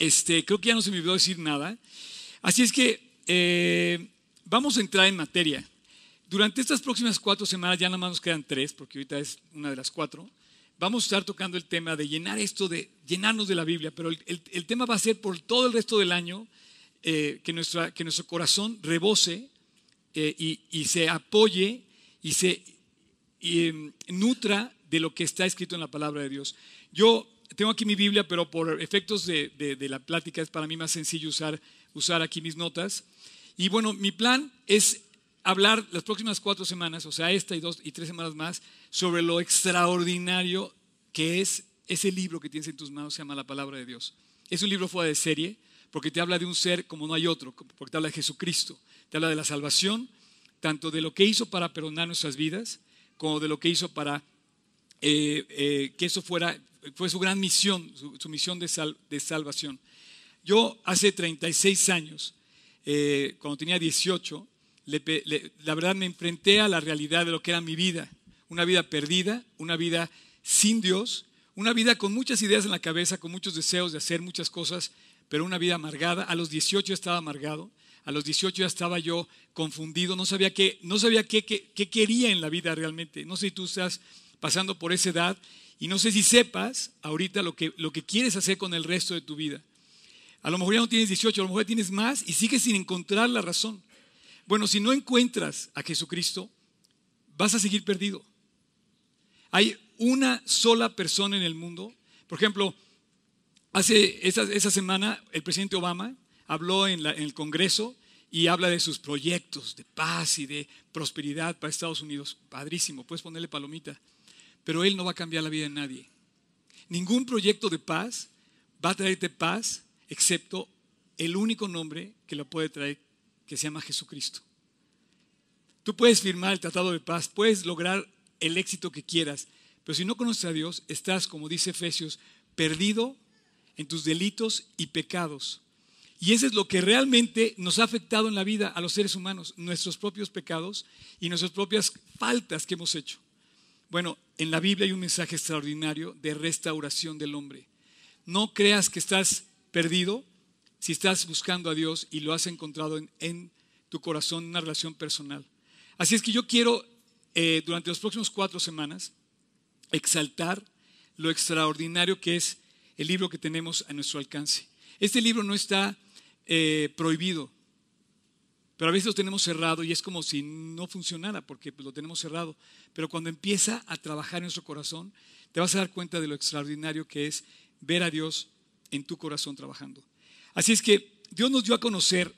Este, creo que ya no se me olvidó decir nada. Así es que eh, vamos a entrar en materia. Durante estas próximas cuatro semanas, ya nada más nos quedan tres, porque ahorita es una de las cuatro, vamos a estar tocando el tema de llenar esto, de llenarnos de la Biblia, pero el, tema va a ser por todo el resto del año eh, que, nuestra, que nuestro corazón rebose eh, y, se apoye y se em, nutra de lo que está escrito en la palabra de Dios. Yo tengo aquí mi Biblia, pero por efectos de, la plática es para mí más sencillo usar, usar aquí mis notas. Y bueno, mi plan es hablar las próximas cuatro semanas, o sea, esta y dos y tres semanas más, sobre lo extraordinario que es ese libro que tienes en tus manos, se llama la palabra de Dios. Es un libro fuera de serie, porque te habla de un ser como no hay otro, porque te habla de Jesucristo, te habla de la salvación, tanto de lo que hizo para perdonar nuestras vidas, como de lo que hizo para eh, eh, que eso fuera, fue su gran misión, su, misión de, de, salvación. Yo hace 36 años, eh, cuando tenía 18, la verdad me enfrenté a la realidad de lo que era mi vida. Una vida perdida, una vida sin Dios, una vida con muchas ideas en la cabeza, con muchos deseos de hacer muchas cosas, pero una vida amargada. A los 18 estaba amargado, a los 18 ya estaba yo confundido, no sabía qué, no sabía qué, qué, quería en la vida realmente. No sé si tú estás pasando por esa edad y no sé si sepas ahorita lo que, lo que quieres hacer con el resto de tu vida. A lo mejor ya no tienes 18, a lo mejor tienes más y sigues sin encontrar la razón. Bueno, si no encuentras a Jesucristo, vas a seguir perdido. Hay una sola persona en el mundo. Por ejemplo, hace esa, semana el presidente Obama habló en, en el Congreso y habla de sus proyectos de paz y de prosperidad para Estados Unidos. Padrísimo, puedes ponerle palomita. Pero él no va a cambiar la vida de nadie. Ningún proyecto de paz va a traerte paz excepto el único nombre que lo puede traer, que se llama Jesucristo. Tú puedes firmar el tratado de paz, puedes lograr el éxito que quieras, pero si no conoces a Dios, estás, como dice Efesios, perdido en tus delitos y pecados. Y eso es lo que realmente nos ha afectado en la vida a los seres humanos, nuestros propios pecados y nuestras propias faltas que hemos hecho. Bueno, en la Biblia hay un mensaje extraordinario de restauración del hombre. No creas que estás perdido, si estás buscando a Dios y lo has encontrado en, tu corazón, una relación personal. Así es que yo quiero, eh, durante las próximas cuatro semanas, exaltar lo extraordinario que es el libro que tenemos a nuestro alcance. Este libro no está eh, prohibido, pero a veces lo tenemos cerrado y es como si no funcionara porque pues, lo tenemos cerrado. Pero cuando empieza a trabajar en nuestro corazón, te vas a dar cuenta de lo extraordinario que es ver a Dios en tu corazón trabajando. Así es que Dios nos dio a conocer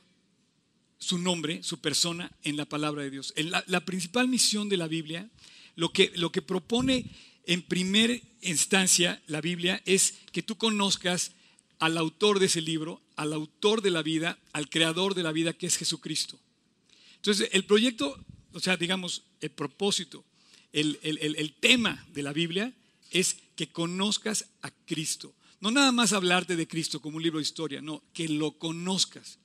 su nombre, su persona en la palabra de Dios. La, principal misión de la Biblia, lo que, lo que propone en primera instancia la Biblia es que tú conozcas al autor de ese libro, al autor de la vida, al creador de la vida que es Jesucristo. Entonces, el proyecto, o sea, digamos, el propósito, el, el tema de la Biblia es que conozcas a Cristo. No nada más hablarte de Cristo como un libro de historia, no, que lo conozcas.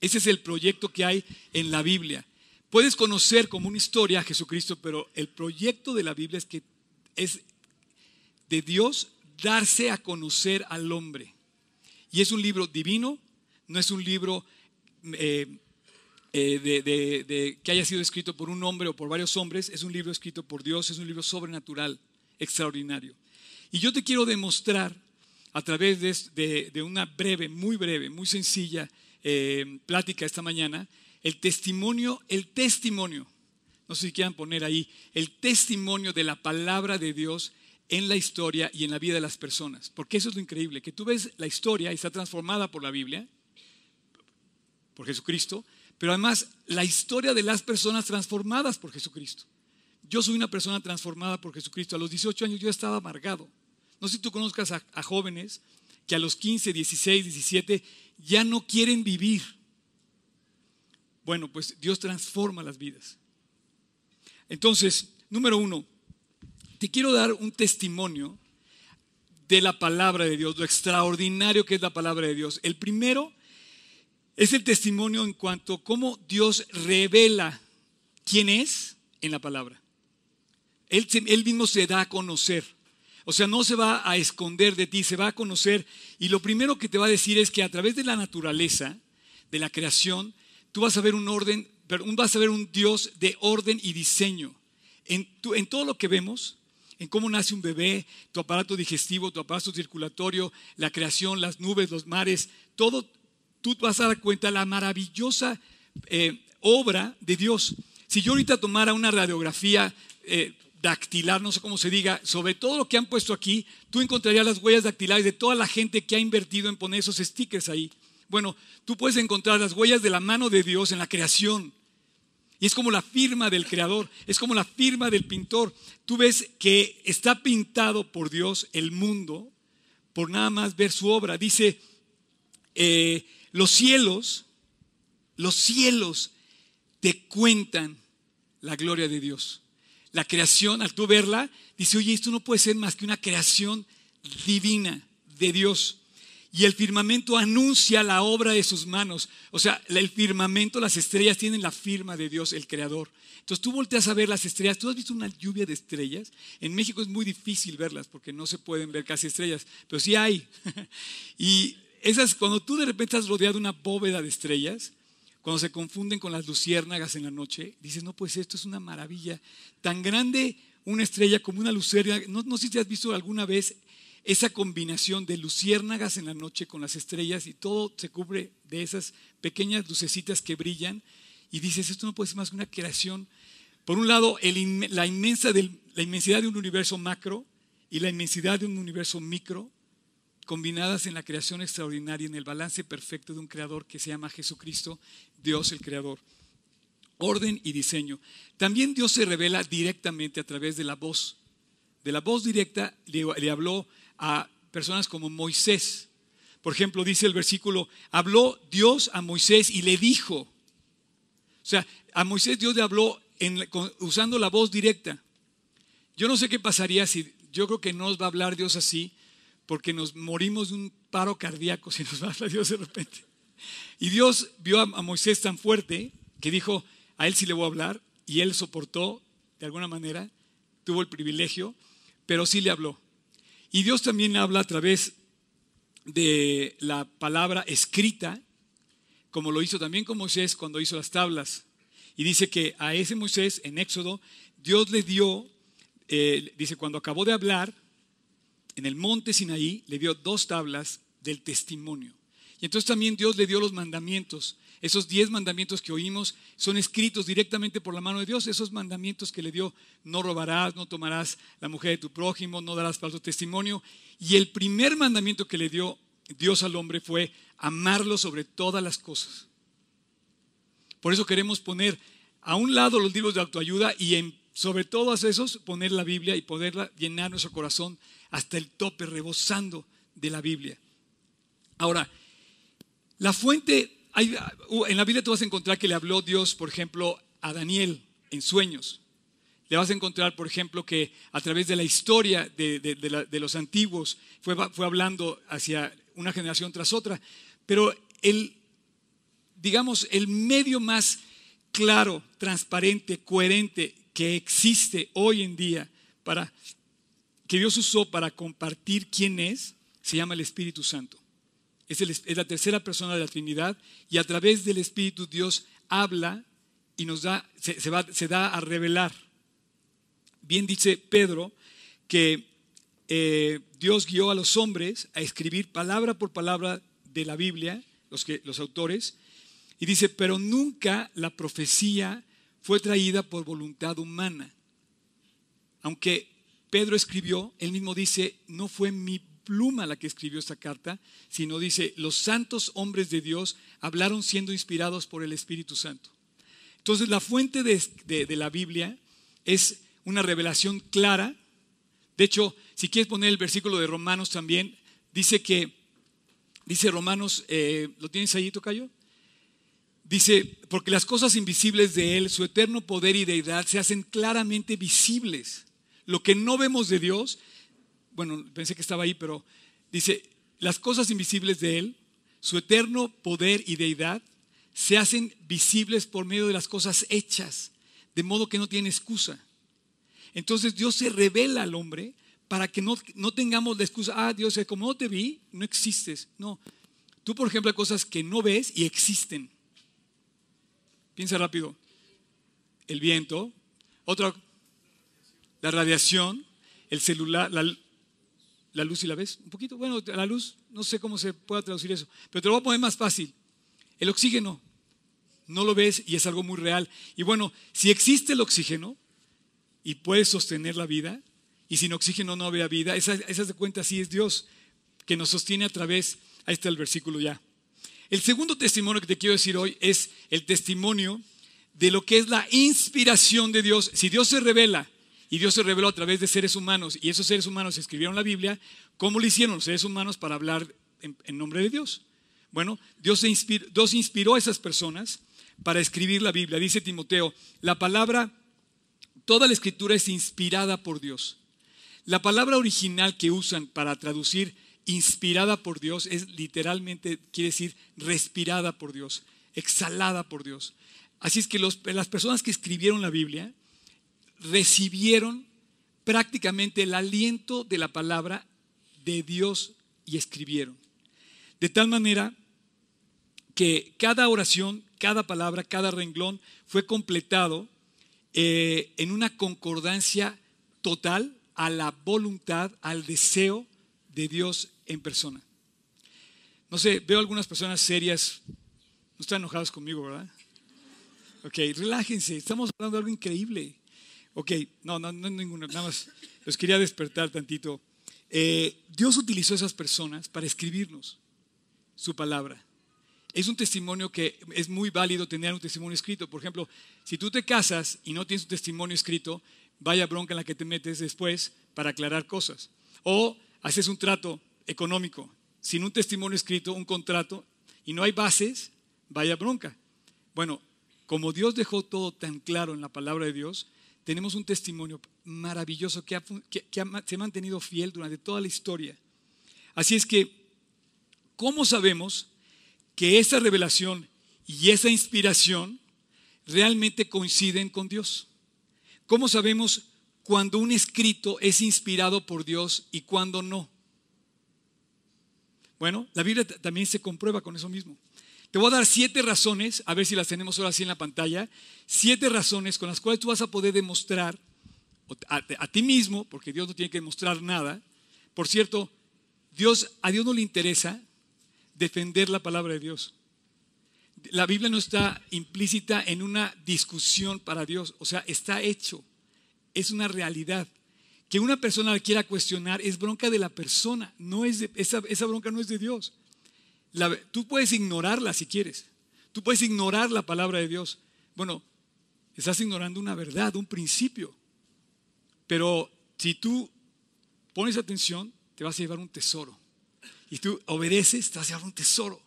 Ese es el proyecto que hay en la Biblia. Puedes conocer como una historia a Jesucristo, pero el proyecto de la Biblia es que es de Dios darse a conocer al hombre. Y es un libro divino, no es un libro eh, eh, que haya sido escrito por un hombre o por varios hombres, es un libro escrito por Dios, es un libro sobrenatural, extraordinario. Y yo te quiero demostrar a través de, una breve, muy breve, muy sencilla eh, plática esta mañana, el testimonio, el testimonio, no sé si quieran poner ahí, el testimonio de la palabra de Dios en la historia y en la vida de las personas. Porque eso es lo increíble, que tú ves la historia y está transformada por la Biblia, por Jesucristo, pero además la historia de las personas transformadas por Jesucristo. Yo soy una persona transformada por Jesucristo. A los 18 años yo estaba amargado. No sé si tú conozcas a, jóvenes que a los 15, 16, 17 ya no quieren vivir. Bueno, pues Dios transforma las vidas. Entonces, número uno, te quiero dar un testimonio de la palabra de Dios, lo extraordinario que es la palabra de Dios. El primero es el testimonio en cuanto a cómo Dios revela quién es en la palabra. Él, mismo se da a conocer. O sea, no se va a esconder de ti, se va a conocer. Y lo primero que te va a decir es que a través de la naturaleza, de la creación, tú vas a ver un orden, vas a ver un Dios de orden y diseño. En, en todo lo que vemos, en cómo nace un bebé, tu aparato digestivo, tu aparato circulatorio, la creación, las nubes, los mares, todo, tú vas a dar cuenta de la maravillosa eh, obra de Dios. Si yo ahorita tomara una radiografía eh, dactilar, no sé cómo se diga, sobre todo lo que han puesto aquí, tú encontrarías las huellas dactilares de toda la gente que ha invertido en poner esos stickers ahí. Bueno, tú puedes encontrar las huellas de la mano de Dios en la creación. Y es como la firma del creador, es como la firma del pintor. Tú ves que está pintado por Dios el mundo por nada más ver su obra. Dice, eh, los cielos, los cielos te cuentan la gloria de Dios. La creación, al tú verla, dice, oye, esto no puede ser más que una creación divina de Dios y el firmamento anuncia la obra de sus manos. O sea, el firmamento, las estrellas tienen la firma de Dios, el Creador. Entonces tú volteas a ver las estrellas. ¿Tú has visto una lluvia de estrellas? En México es muy difícil verlas porque no se pueden ver casi estrellas, pero sí hay. y esas, cuando tú de repente estás rodeado de una bóveda de estrellas, cuando se confunden con las luciérnagas en la noche, dices, no, pues esto es una maravilla. Tan grande una estrella como una luciérnaga. No, no sé si has visto alguna vez esa combinación de luciérnagas en la noche con las estrellas y todo se cubre de esas pequeñas lucecitas que brillan y dices, esto no puede ser más que una creación. Por un lado, la, inmensa la inmensidad de un universo macro y la inmensidad de un universo micro, combinadas en la creación extraordinaria, en el balance perfecto de un creador que se llama Jesucristo, Dios el creador. Orden y diseño. También Dios se revela directamente a través de la voz. De la voz directa le habló a personas como Moisés. Por ejemplo, dice el versículo, habló Dios a Moisés y le dijo. O sea, a Moisés Dios le habló usando la voz directa. Yo no sé qué pasaría si, yo creo que no nos va a hablar Dios así, porque nos morimos de un paro cardíaco si nos va a hablar Dios de repente. Y Dios vio a, Moisés tan fuerte que dijo, a él sí le voy a hablar, y él soportó de alguna manera, tuvo el privilegio, pero sí le habló. Y Dios también habla a través de la palabra escrita, como lo hizo también con Moisés cuando hizo las tablas. Y dice que a ese Moisés en Éxodo, Dios le dio, eh, dice, cuando acabó de hablar, en el monte Sinaí, le dio dos tablas del testimonio. Y entonces también Dios le dio los mandamientos. Esos diez mandamientos que oímos son escritos directamente por la mano de Dios. Esos mandamientos que le dio, no robarás, no tomarás la mujer de tu prójimo, no darás falso testimonio. Y el primer mandamiento que le dio Dios al hombre fue amarlo sobre todas las cosas. Por eso queremos poner a un lado los libros de autoayuda y en, sobre todos esos poner la Biblia y poderla llenar nuestro corazón hasta el tope, rebosando de la Biblia. Ahora, la fuente, en la Biblia tú vas a encontrar que le habló Dios, por ejemplo, a Daniel en sueños. Le vas a encontrar, por ejemplo, que a través de la historia de, los antiguos fue, fue, hablando hacia una generación tras otra. Pero el, digamos, el medio más claro, transparente, coherente que existe hoy en día para que Dios usó para compartir quién es, se llama el Espíritu Santo es, la tercera persona de la Trinidad y a través del Espíritu Dios habla y nos da, se, va, se da a revelar. Bien dice Pedro que eh, Dios guió a los hombres a escribir palabra por palabra de la Biblia, los, que, los autores, y dice, pero nunca la profecía fue traída por voluntad humana. Aunque Pedro escribió, él mismo dice, no fue mi pluma la que escribió esta carta, sino dice, los santos hombres de Dios hablaron siendo inspirados por el Espíritu Santo. Entonces la fuente de, la Biblia es una revelación clara. De hecho, si quieres poner el versículo de Romanos también, dice que, dice Romanos, eh, ¿lo tienes ahí, Tocayo? Dice, porque las cosas invisibles de Él, su eterno poder y deidad, se hacen claramente visibles. Lo que no vemos de Dios bueno, pensé que estaba ahí, pero dice, las cosas invisibles de Él, su eterno poder y deidad, se hacen visibles por medio de las cosas hechas, de modo que no tiene excusa. Entonces Dios se revela al hombre para que no, no tengamos la excusa, ah, Dios, como no te vi, no existes. No. Tú, por ejemplo, hay cosas que no ves y existen. Piensa rápido. El viento, otra, la radiación, el celular, la, la luz y la ves. Un poquito, bueno, la luz, no sé cómo se pueda traducir eso, pero te lo voy a poner más fácil. El oxígeno, no lo ves y es algo muy real. Y bueno, si existe el oxígeno y puedes sostener la vida, y sin oxígeno no había vida, esas, esas de cuenta sí es Dios que nos sostiene a través, ahí está el versículo ya. El segundo testimonio que te quiero decir hoy es el testimonio de lo que es la inspiración de Dios. Si Dios se revela y Dios se reveló a través de seres humanos y esos seres humanos escribieron la Biblia, ¿cómo lo hicieron los seres humanos para hablar en, nombre de Dios? Bueno, Dios, Dios inspiró a esas personas para escribir la Biblia. Dice Timoteo, la palabra, toda la escritura es inspirada por Dios. La palabra original que usan para traducir inspirada por Dios es literalmente, quiere decir respirada por Dios, exhalada por Dios. Así es que las personas que escribieron la Biblia recibieron prácticamente el aliento de la palabra de Dios y escribieron. De tal manera que cada oración, cada palabra, cada renglón fue completado eh, en una concordancia total a la voluntad, al deseo de Dios en persona. No sé, veo algunas personas serias, no están enojadas conmigo, ¿verdad? Ok, relájense, estamos hablando de algo increíble. Ok, no, no, no ninguna, nada más los quería despertar tantito. Eh, Dios utilizó a esas personas para escribirnos su palabra. Es un testimonio que es muy válido tener un testimonio escrito. Por ejemplo, si tú te casas y no tienes un testimonio escrito, vaya bronca en la que te metes después para aclarar cosas. O haces un trato económico sin un testimonio escrito, un contrato, y no hay bases, vaya bronca. Bueno, como Dios dejó todo tan claro en la palabra de Dios, tenemos un testimonio maravilloso que, se ha mantenido fiel durante toda la historia. Así es que, ¿cómo sabemos que esa revelación y esa inspiración realmente coinciden con Dios? ¿Cómo sabemos cuando un escrito es inspirado por Dios y cuando no? Bueno, la Biblia también se comprueba con eso mismo. Te voy a dar siete razones, a ver si las tenemos ahora así en la pantalla, siete razones con las cuales tú vas a poder demostrar a, ti mismo, porque Dios no tiene que demostrar nada. Por cierto, Dios, a Dios no le interesa defender la palabra de Dios. La Biblia no está implícita en una discusión para Dios, o sea, está hecho, es una realidad. Que una persona la quiera cuestionar es bronca de la persona, no es esa, esa, bronca no es de Dios. Tú puedes ignorarla si quieres, tú puedes ignorar la palabra de Dios. Bueno, estás ignorando una verdad, un principio. Pero si tú pones atención, te vas a llevar un tesoro. Y tú obedeces, te vas a llevar un tesoro.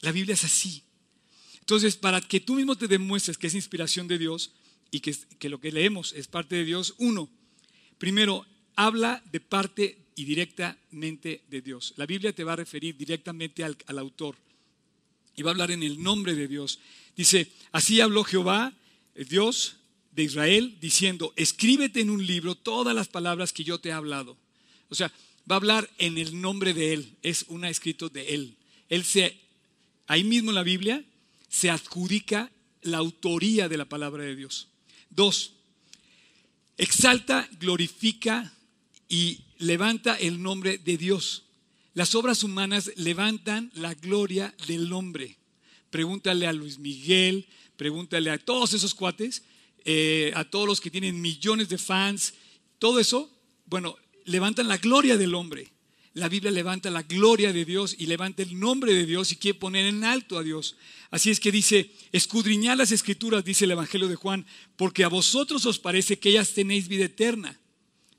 La Biblia es así. Entonces, para que tú mismo te demuestres que es inspiración de Dios y que, lo que leemos es parte de Dios, uno, primero, habla de parte y directamente de Dios. La Biblia te va a referir directamente al, al autor y va a hablar en el nombre de Dios. Dice, así habló Jehová, Dios de Israel, diciendo, escríbete en un libro todas las palabras que yo te he hablado. O sea, va a hablar en el nombre de Él, es un escrito de Él. Él se, ahí mismo en la Biblia, se adjudica la autoría de la palabra de Dios. Dos, exalta, glorifica y levanta el nombre de Dios. Las obras humanas levantan la gloria del hombre. Pregúntale a Luis Miguel, pregúntale a todos esos cuates, eh, a todos los que tienen millones de fans, todo eso, bueno, levantan la gloria del hombre la Biblia levanta la gloria de Dios y levanta el nombre de Dios y quiere poner en alto a Dios. Así es que dice, escudriñad las escrituras, dice el Evangelio de Juan, porque a vosotros os parece que ellas tenéis vida eterna.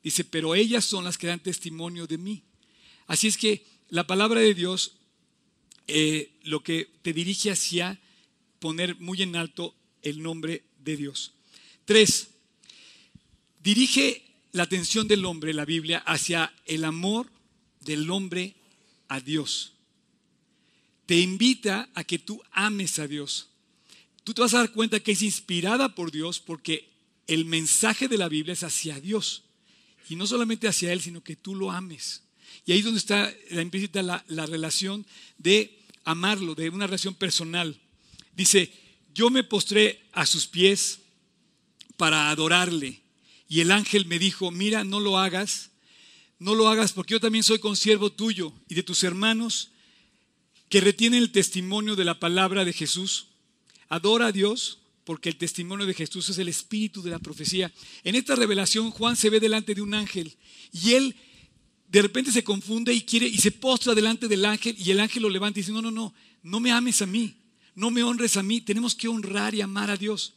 Dice, pero ellas son las que dan testimonio de mí. Así es que la palabra de Dios eh, lo que te dirige hacia poner muy en alto el nombre de Dios. Tres, dirige la atención del hombre, la Biblia, hacia el amor del hombre a Dios. Te invita a que tú ames a Dios. Tú te vas a dar cuenta que es inspirada por Dios porque el mensaje de la Biblia es hacia Dios. Y no solamente hacia Él, sino que tú lo ames. Y ahí es donde está la implícita la relación de amarlo, de una relación personal. Dice, yo me postré a sus pies para adorarle. Y el ángel me dijo, mira, no lo hagas, no lo hagas porque yo también soy consiervo tuyo y de tus hermanos que retienen el testimonio de la palabra de Jesús. Adora a Dios porque el testimonio de Jesús es el espíritu de la profecía. En esta revelación Juan se ve delante de un ángel y él de repente se confunde y quiere y se postra delante del ángel y el ángel lo levanta y dice, no, no, no, no me ames a mí, no me honres a mí, tenemos que honrar y amar a Dios.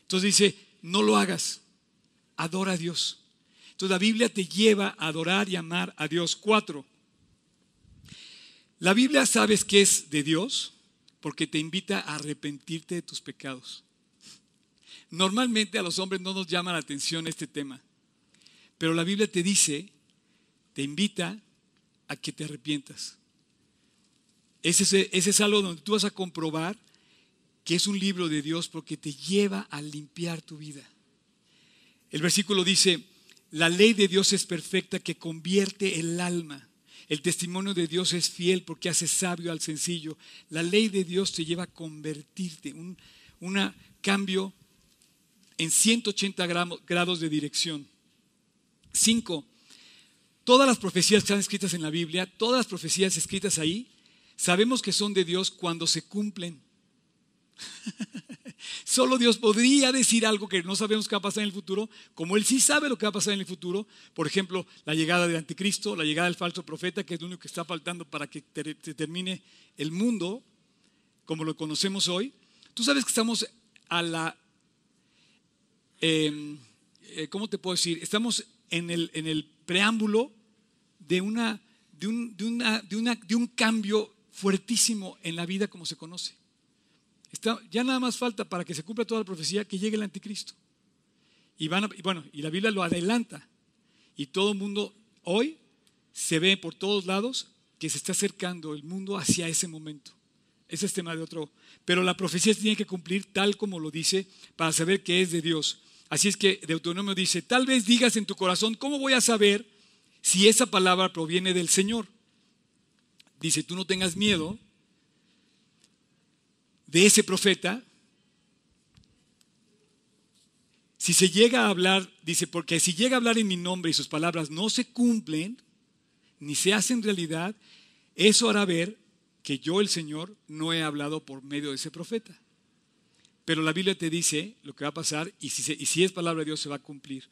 Entonces dice, no lo hagas, adora a Dios. Entonces la Biblia te lleva a adorar y amar a Dios. Cuatro, la Biblia sabes que es de Dios porque te invita a arrepentirte de tus pecados. Normalmente a los hombres no nos llama la atención este tema, pero la Biblia te dice, te invita a que te arrepientas. Ese es, algo donde tú vas a comprobar que es un libro de Dios porque te lleva a limpiar tu vida. El versículo dice, la ley de Dios es perfecta que convierte el alma. El testimonio de Dios es fiel porque hace sabio al sencillo. La ley de Dios te lleva a convertirte, un cambio en 180 grados de dirección. Cinco, todas las profecías que están escritas en la Biblia, todas las profecías escritas ahí, sabemos que son de Dios cuando se cumplen. Solo Dios podría decir algo que no sabemos qué va a pasar en el futuro, como Él sí sabe lo que va a pasar en el futuro. Por ejemplo, la llegada del anticristo, la llegada del falso profeta, que es lo único que está faltando para que se termine el mundo como lo conocemos hoy. Tú sabes que estamos a la... Em, eh, ¿Cómo te puedo decir? Estamos en el, en el preámbulo de, una, de, un, de, una, de, una, de un cambio fuertísimo en la vida como se conoce ya nada más falta para que se cumpla toda la profecía que llegue el anticristo. Y, van bueno, y la Biblia lo adelanta. Y todo el mundo hoy se ve por todos lados que se está acercando el mundo hacia ese momento. Ese es tema de otro. Pero la profecía se tiene que cumplir tal como lo dice para saber que es de Dios. Así es que Deuteronomio dice, tal vez digas en tu corazón, ¿cómo voy a saber si esa palabra proviene del Señor? Dice, tú no tengas miedo de ese profeta, si se llega a hablar, dice, porque si llega a hablar en mi nombre y sus palabras no se cumplen, ni se hacen realidad, eso hará ver que yo, el Señor, no he hablado por medio de ese profeta. Pero la Biblia te dice lo que va a pasar y si, es palabra de Dios se va a cumplir.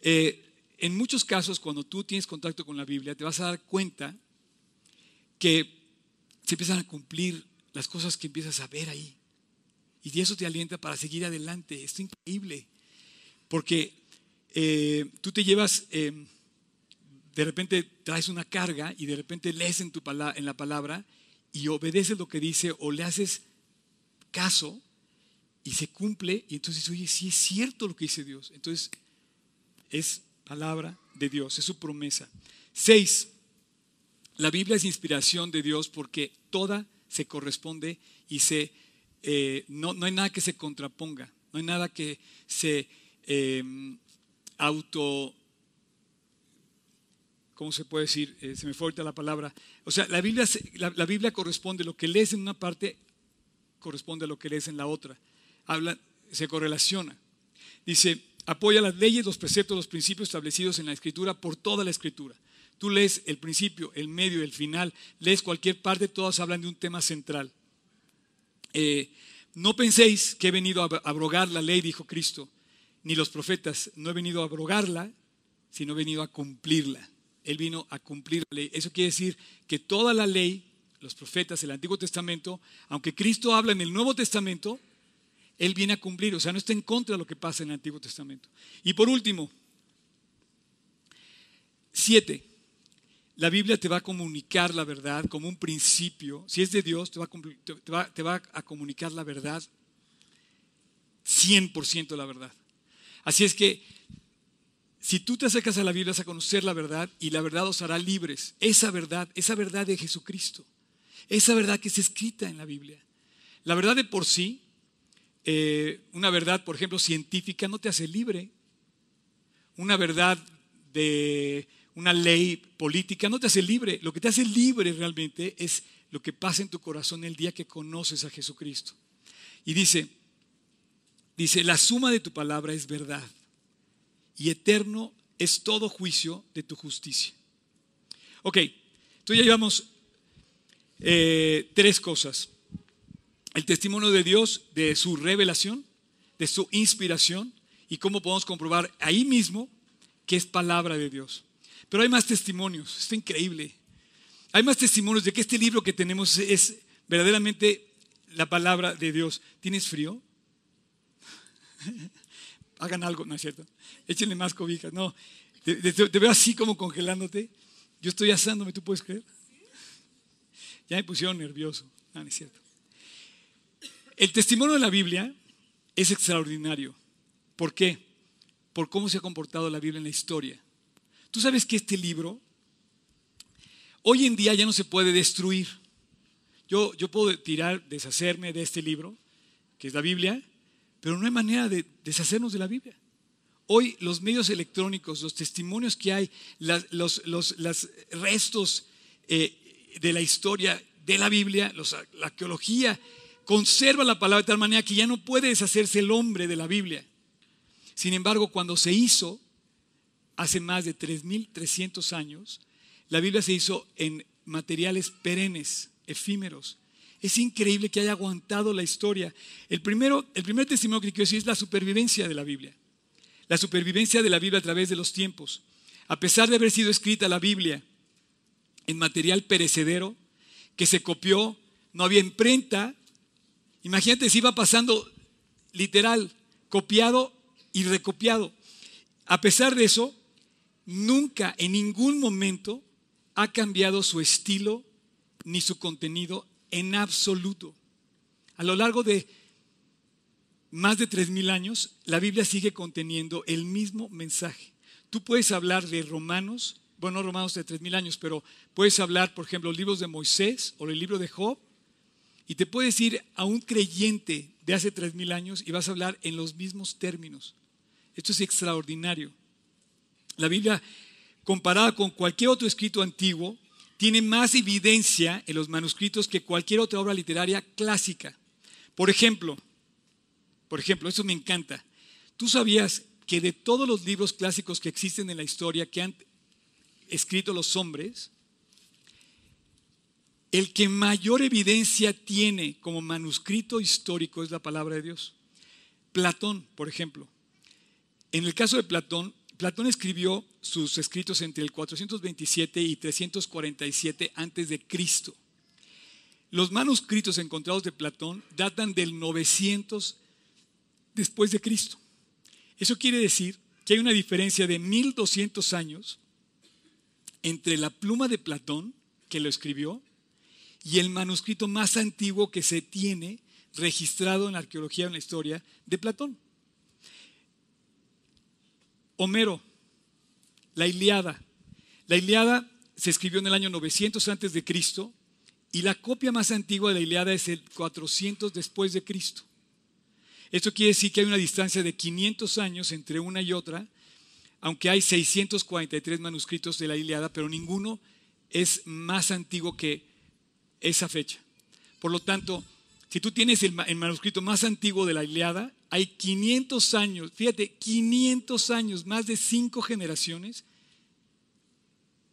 Eh, en muchos casos, cuando tú tienes contacto con la Biblia, te vas a dar cuenta que se empiezan a cumplir las cosas que empiezas a ver ahí. Y eso te alienta para seguir adelante. Es increíble. Porque eh, tú te llevas, eh, de repente traes una carga y de repente lees en, tu en la palabra y obedeces lo que dice o le haces caso y se cumple y entonces, oye, sí es cierto lo que dice Dios. Entonces, es palabra de Dios, es su promesa. Seis, la Biblia es inspiración de Dios porque toda se corresponde y se, eh, no, no, hay nada que se contraponga, no hay nada que se em, auto, ¿cómo se puede decir? Eh, se me fue ahorita la palabra. O sea, la Biblia, la, Biblia corresponde, lo que lees en una parte corresponde a lo que lees en la otra. Habla, se correlaciona. Dice, apoya las leyes, los preceptos, los principios establecidos en la Escritura por toda la Escritura. Tú lees el principio, el medio, el final, lees cualquier parte, todos hablan de un tema central. Eh, no penséis que he venido a abrogar la ley, dijo Cristo, ni los profetas. No he venido a abrogarla, sino he venido a cumplirla. Él vino a cumplir la ley. Eso quiere decir que toda la ley, los profetas, el Antiguo Testamento, aunque Cristo habla en el Nuevo Testamento, Él viene a cumplir. O sea, no está en contra de lo que pasa en el Antiguo Testamento. Y por último, siete. La Biblia te va a comunicar la verdad como un principio. Si es de Dios, te va a, comunicar la verdad, 100% la verdad. Así es que si tú te acercas a la Biblia vas a conocer la verdad y la verdad os hará libres. Esa verdad, esa verdad de Jesucristo. Esa verdad que es escrita en la Biblia. La verdad de por sí, eh, una verdad, por ejemplo, científica, no te hace libre. una verdad de una ley política, no te hace libre. Lo que te hace libre realmente es lo que pasa en tu corazón el día que conoces a Jesucristo. Y dice, dice, la suma de tu palabra es verdad y eterno es todo juicio de tu justicia. Ok, entonces ya llevamos eh, tres cosas. El testimonio de Dios, de su revelación, de su inspiración y cómo podemos comprobar ahí mismo que es palabra de Dios. Pero hay más testimonios, está increíble. Hay más testimonios de que este libro que tenemos es verdaderamente la palabra de Dios. ¿Tienes frío? Hagan algo, ¿no es cierto? Échenle más cobijas. No, te, veo así como congelándote. Yo estoy asándome, ¿tú puedes creer? Ya me pusieron nervioso. No, no es cierto. El testimonio de la Biblia es extraordinario. ¿Por qué? Por cómo se ha comportado la Biblia en la historia. Tú sabes que este libro hoy en día ya no se puede destruir. Yo, yo puedo tirar, deshacerme de este libro, que es la Biblia, pero no hay manera de deshacernos de la Biblia. Hoy los medios electrónicos, los testimonios que hay, los, restos eh, de la historia de la Biblia, la arqueología, conserva la palabra de tal manera que ya no puede deshacerse el hombre de la Biblia. Sin embargo, cuando se hizo, hace más de 3.300 años, la Biblia se hizo en materiales perennes, efímeros. Es increíble que haya aguantado la historia. El, primero, el primer testimonio que quiero decir es la supervivencia de la Biblia. La supervivencia de la Biblia a través de los tiempos. A pesar de haber sido escrita la Biblia en material perecedero, que se copió, no había imprenta. Imagínate si iba pasando literal, copiado y recopiado. A pesar de eso, nunca, en ningún momento, ha cambiado su estilo ni su contenido en absoluto. A lo largo de más de tres mil años, la Biblia sigue conteniendo el mismo mensaje. Tú puedes hablar de Romanos, bueno, no Romanos de tres mil años, pero puedes hablar, por ejemplo, los libros de Moisés o el libro de Job, y te puedes ir a un creyente de hace tres mil años y vas a hablar en los mismos términos. Esto es extraordinario. La Biblia, comparada con cualquier otro escrito antiguo, tiene más evidencia en los manuscritos que cualquier otra obra literaria clásica. Por ejemplo, por ejemplo, eso me encanta. ¿Tú sabías que de todos los libros clásicos que existen en la historia que han escrito los hombres, el que mayor evidencia tiene como manuscrito histórico es la palabra de Dios? Platón, por ejemplo. En el caso de Platón, Platón escribió sus escritos entre el 427 y 347 antes de Cristo. Los manuscritos encontrados de Platón datan del 900 después de Cristo. Eso quiere decir que hay una diferencia de 1200 años entre la pluma de Platón, que lo escribió, y el manuscrito más antiguo que se tiene registrado en la arqueología en la historia de Platón. Homero, la Iliada. La Iliada se escribió en el año 900 antes de Cristo y la copia más antigua de la Iliada es el 400 después de Cristo. Esto quiere decir que hay una distancia de 500 años entre una y otra, aunque hay 643 manuscritos de la Iliada, pero ninguno es más antiguo que esa fecha. Por lo tanto, si tú tienes el, manuscrito más antiguo de la Iliada, hay 500 años, fíjate, 500 años, más de cinco generaciones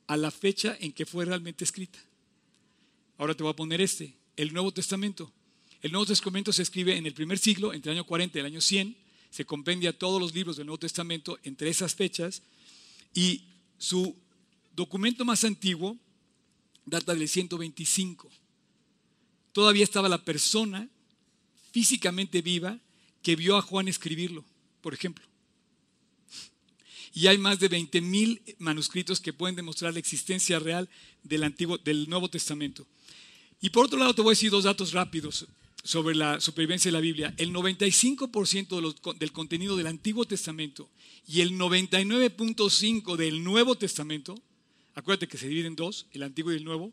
a la fecha en que fue realmente escrita. Ahora te voy a poner este, el Nuevo Testamento. El Nuevo Testamento se escribe en el primer siglo, entre el año 40 y el año 100. Se compendia todos los libros del Nuevo Testamento entre esas fechas. Y su documento más antiguo data del 125. Todavía estaba la persona físicamente viva que vio a Juan escribirlo, por ejemplo. Y hay más de 20 mil manuscritos que pueden demostrar la existencia real del, Antiguo, del Nuevo Testamento. Y por otro lado, te voy a decir dos datos rápidos sobre la supervivencia de la Biblia. El 95% del contenido del Antiguo Testamento y el 99.5% del Nuevo Testamento, acuérdate que se divide en dos, el Antiguo y el Nuevo,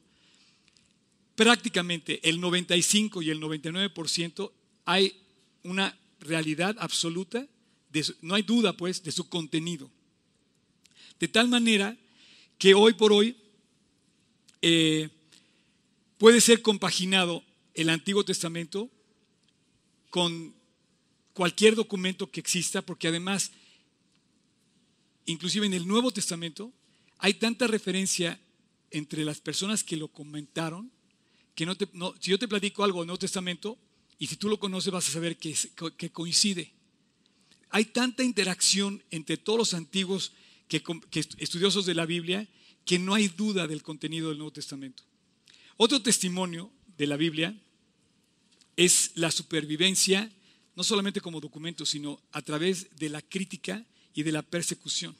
prácticamente el 95 y el 99% hay una realidad absoluta, no hay duda pues de su contenido. De tal manera que hoy por hoy eh, puede ser compaginado el Antiguo Testamento con cualquier documento que exista, porque además, inclusive en el Nuevo Testamento, hay tanta referencia entre las personas que lo comentaron, no te, si yo te platico algo del Nuevo Testamento, y si tú lo conoces vas a saber que, que coincide. Hay tanta interacción entre todos los antiguos que, estudiosos de la Biblia que no hay duda del contenido del Nuevo Testamento. Otro testimonio de la Biblia es la supervivencia, no solamente como documento, sino a través de la crítica y de la persecución.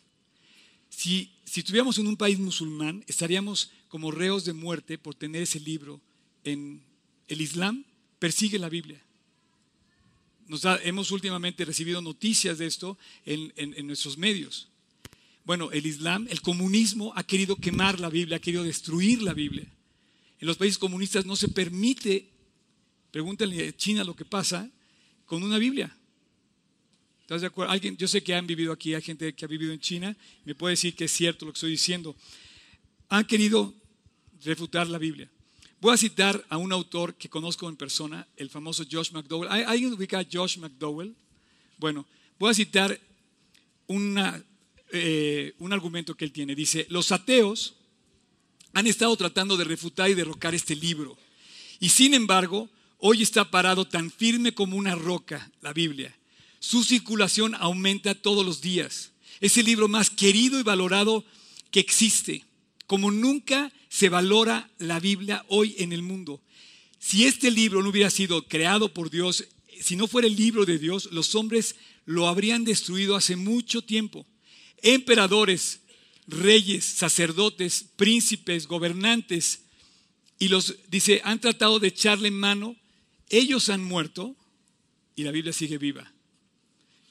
Si, si estuviéramos en un país musulmán, estaríamos como reos de muerte por tener ese libro. En el Islam persigue la Biblia. Nos hemos últimamente recibido noticias de esto en, en nuestros medios. Bueno, el Islam, el comunismo ha querido quemar la Biblia, ha querido destruir la Biblia. En los países comunistas no se permite, pregúntenle a China lo que pasa con una Biblia. ¿Estás de acuerdo? Alguien, yo sé que han vivido aquí, hay gente que ha vivido en China, me puede decir que es cierto lo que estoy diciendo. Han querido refutar la Biblia. Voy a citar a un autor que conozco en persona, el famoso Josh McDowell. ¿Alguien ubica a Josh McDowell? Bueno, voy a citar una eh, un argumento que él tiene. Dice, los ateos han estado tratando de refutar y derrocar este libro. Y sin embargo, hoy está parado tan firme como una roca, la Biblia. Su circulación aumenta todos los días. Es el libro más querido y valorado que existe. Como nunca se valora la Biblia hoy en el mundo. Si este libro no hubiera sido creado por Dios, si no fuera el libro de Dios, los hombres lo habrían destruido hace mucho tiempo emperadores, reyes, sacerdotes, príncipes, gobernantes, y los, dice, han tratado de echarle mano, ellos han muerto y la Biblia sigue viva.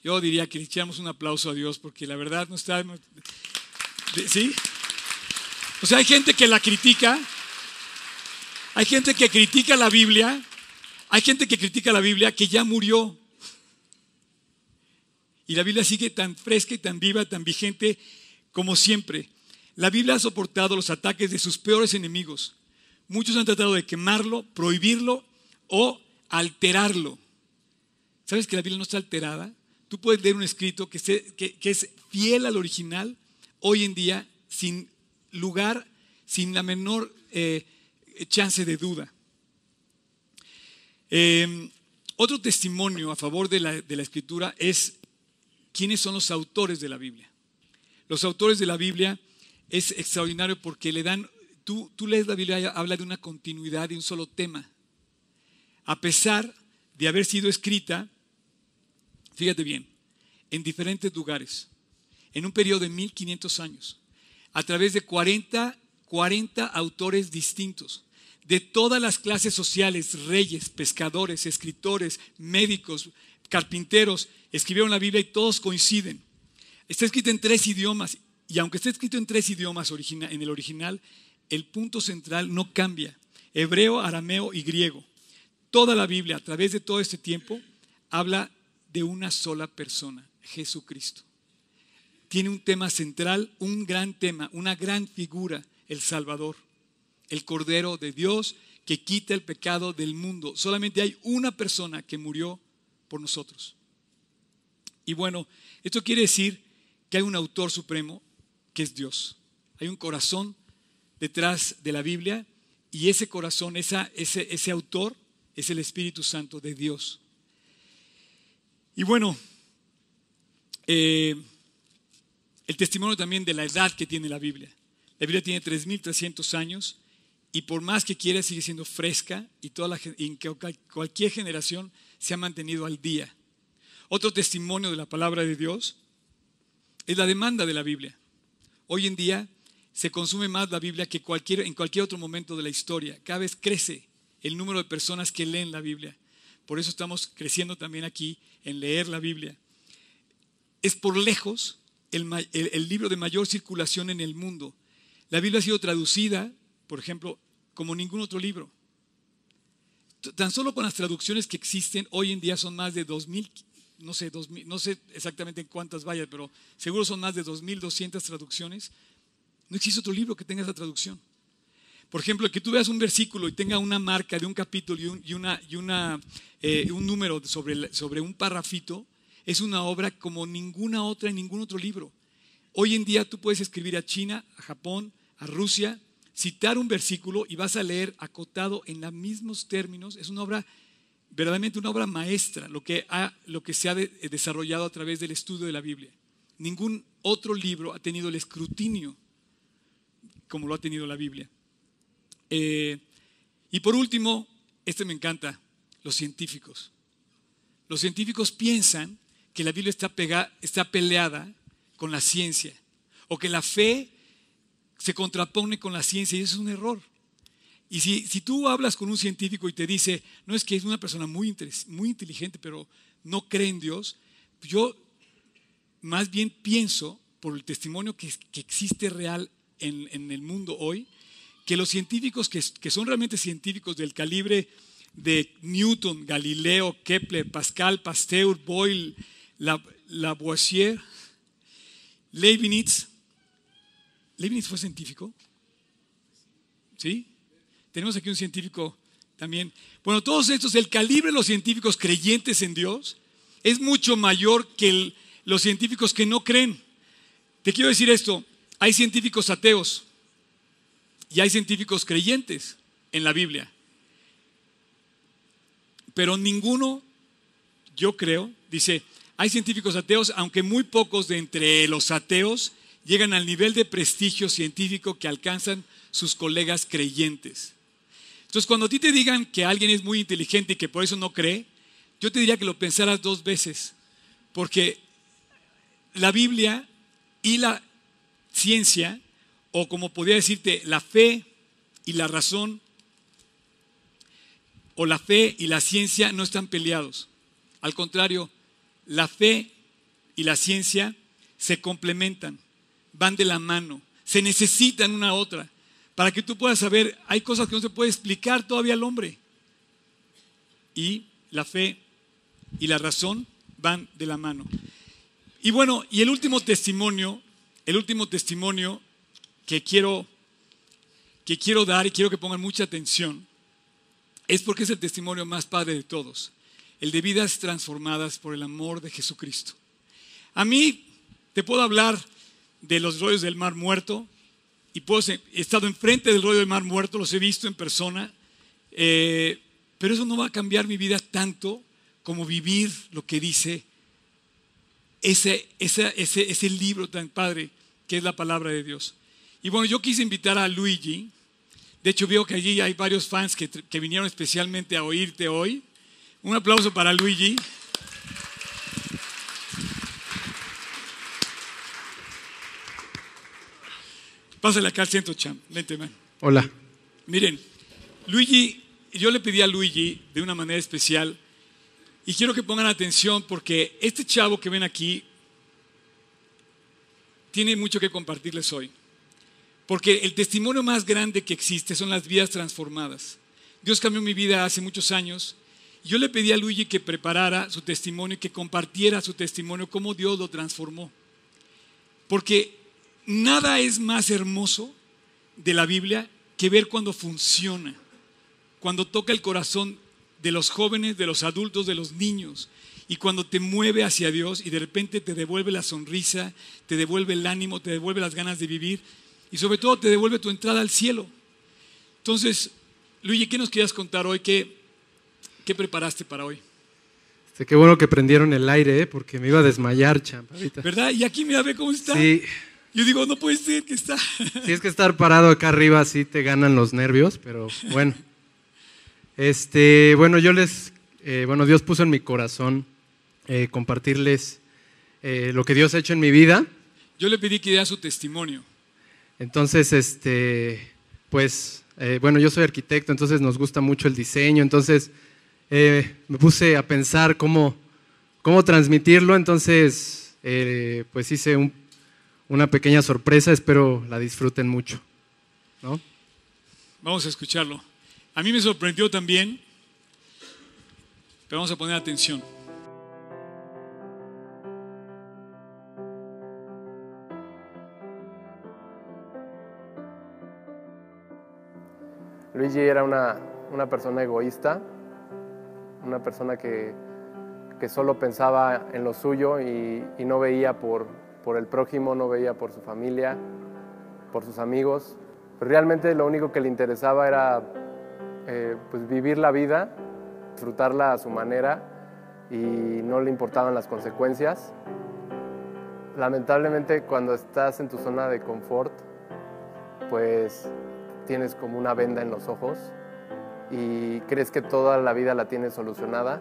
Yo diría que le echamos un aplauso a Dios porque la verdad no está... ¿Sí? O sea, hay gente que la critica, hay gente que critica la Biblia, hay gente que critica la Biblia que ya murió, y la Biblia sigue tan fresca y tan viva, tan vigente como siempre. La Biblia ha soportado los ataques de sus peores enemigos. Muchos han tratado de quemarlo, prohibirlo o alterarlo. ¿Sabes que la Biblia no está alterada? Tú puedes leer un escrito que, es fiel al original hoy en día sin lugar, sin la menor eh, chance de duda. Eh, otro testimonio a favor de la, de la escritura es quiénes son los autores de la Biblia. Los autores de la Biblia es extraordinario porque le dan, tú, tú lees la Biblia, habla de una continuidad de un solo tema. A pesar de haber sido escrita, fíjate bien, en diferentes lugares, en un periodo de 1500 años, a través de 40, 40 autores distintos, de todas las clases sociales, reyes, pescadores, escritores, médicos, carpinteros escribieron la Biblia y todos coinciden. Está escrito en tres idiomas y aunque esté escrito en tres idiomas en el original, el punto central no cambia. Hebreo, arameo y griego. Toda la Biblia a través de todo este tiempo habla de una sola persona, Jesucristo. Tiene un tema central, un gran tema, una gran figura, el Salvador, el Cordero de Dios que quita el pecado del mundo. Solamente hay una persona que murió por nosotros. Y bueno, esto quiere decir que hay un autor supremo que es Dios. Hay un corazón detrás de la Biblia y ese corazón, ese, ese autor es el Espíritu Santo de Dios. Y bueno, eh, el testimonio también de la edad que tiene la Biblia. La Biblia tiene 3.300 años y por más que quiera sigue siendo fresca y, toda la, en cualquier generación se ha mantenido al día. Otro testimonio de la palabra de Dios es la demanda de la Biblia. Hoy en día se consume más la Biblia que cualquier, en cualquier otro momento de la historia. Cada vez crece el número de personas que leen la Biblia. Por eso estamos creciendo también aquí en leer la Biblia. Es por lejos el, libro de mayor circulación en el mundo. La Biblia ha sido traducida, por ejemplo, como ningún otro libro. Tan solo con las traducciones que existen hoy en día son más de 2.000 no sé, no sé exactamente en cuántas vaya, pero seguro son más de 2.200 traducciones. No existe otro libro que tenga esa traducción. Por ejemplo, que tú veas un versículo y tenga una marca de un capítulo y un, una, y una, eh, un número sobre, sobre un parrafito, es una obra como ninguna otra en ningún otro libro. Hoy en día tú puedes escribir a China, a Japón, a Rusia, citar un versículo y vas a leer acotado en los mismos términos. Es una obra, verdaderamente una obra maestra, lo que, ha, lo que se ha desarrollado a través del estudio de la Biblia. Ningún otro libro ha tenido el escrutinio como lo ha tenido la Biblia. Eh, y por último, este me encanta, los científicos. Los científicos piensan que la Biblia está, está peleada con la ciencia o que la fe se contrapone con la ciencia y eso es un error. Y si, si, tú hablas con un científico y te dice, no es que es una persona muy, muy inteligente, pero no cree en Dios, yo más bien pienso, por el testimonio que, que existe real en, en, el mundo hoy, que los científicos que, son realmente científicos del calibre de Newton, Galileo, Kepler, Pascal, Pasteur, Boyle, Lavoisier, Leibniz. ¿Leibniz fue científico? ¿Sí? Tenemos aquí un científico también. Bueno, todos estos, el calibre de los científicos creyentes en Dios es mucho mayor que los científicos que no creen. Te quiero decir esto, hay científicos ateos, y hay científicos creyentes en la Biblia. Pero ninguno, yo creo, dice, hay científicos ateos, aunque muy pocos de entre los ateos llegan al nivel de prestigio científico que alcanzan sus colegas creyentes. Entonces, cuando a ti te digan que alguien es muy inteligente y que por eso no cree, yo te diría que lo pensaras dos veces, porque la Biblia y la ciencia o como podría decirte, la fe y la razón, o la fe y la ciencia no están peleados. Al contrario, la fe y la ciencia se complementan, van de la mano, se necesitan una a otra. Para que tú puedas saber, hay cosas que no se puede explicar todavía al hombre. Y la fe y la razón van de la mano. Y bueno, y el último testimonio, el último testimonio que quiero, que quiero dar y quiero que pongan mucha atención es porque es el testimonio más padre de todos, el de vidas transformadas por el amor de Jesucristo. A mí te puedo hablar de los rollos del mar muerto y he estado enfrente del rollo del mar muerto, los he visto en persona, eh, pero eso no va a cambiar mi vida tanto como vivir lo que dice ese, ese, ese libro tan padre que es la palabra de Dios. Y bueno, yo quise invitar a Luigi. De hecho, veo que allí hay varios fans que, vinieron especialmente a oírte hoy. Un aplauso para Luigi. Pásale acá al centro, Cham. Vente, man. Hola. Miren, Luigi, yo le pedí a Luigi de una manera especial y quiero que pongan atención porque este chavo que ven aquí tiene mucho que compartirles hoy. Porque el testimonio más grande que existe son las vidas transformadas. Dios cambió mi vida hace muchos años. Yo le pedí a Luigi que preparara su testimonio y que compartiera su testimonio, cómo Dios lo transformó. Porque nada es más hermoso de la Biblia que ver cuando funciona, cuando toca el corazón de los jóvenes, de los adultos, de los niños, y cuando te mueve hacia Dios y de repente te devuelve la sonrisa, te devuelve el ánimo, te devuelve las ganas de vivir y sobre todo te devuelve tu entrada al cielo. Entonces, Luigi, ¿qué nos quieras contar hoy? ¿Qué, qué preparaste para hoy? Este, qué bueno que prendieron el aire, ¿eh? porque me iba a desmayar, champ. ¿Verdad? Y aquí mira, ve cómo está. Sí. Yo digo, no puede ser que está. Sí, es que estar parado acá arriba sí te ganan los nervios, pero bueno. Este, bueno, yo les, eh, bueno, Dios puso en mi corazón eh, compartirles lo que Dios ha hecho en mi vida. Yo le pedí que diera su testimonio. Entonces, este, pues, eh, bueno, yo soy arquitecto, entonces nos gusta mucho el diseño, entonces eh, me puse a pensar cómo, cómo transmitirlo, entonces eh, pues hice una pequeña sorpresa, espero la disfruten mucho. ¿no? Vamos a escucharlo. A mí me sorprendió también, pero vamos a poner atención. Luigi era una, una persona egoísta, una persona que, que, solo pensaba en lo suyo y, no veía por, por, el prójimo, no veía por su familia, por sus amigos. Pero realmente lo único que le interesaba era eh, pues vivir la vida, disfrutarla a su manera y no le importaban las consecuencias. Lamentablemente cuando estás en tu zona de confort, pues tienes como una venda en los ojos y crees que toda la vida la tienes solucionada,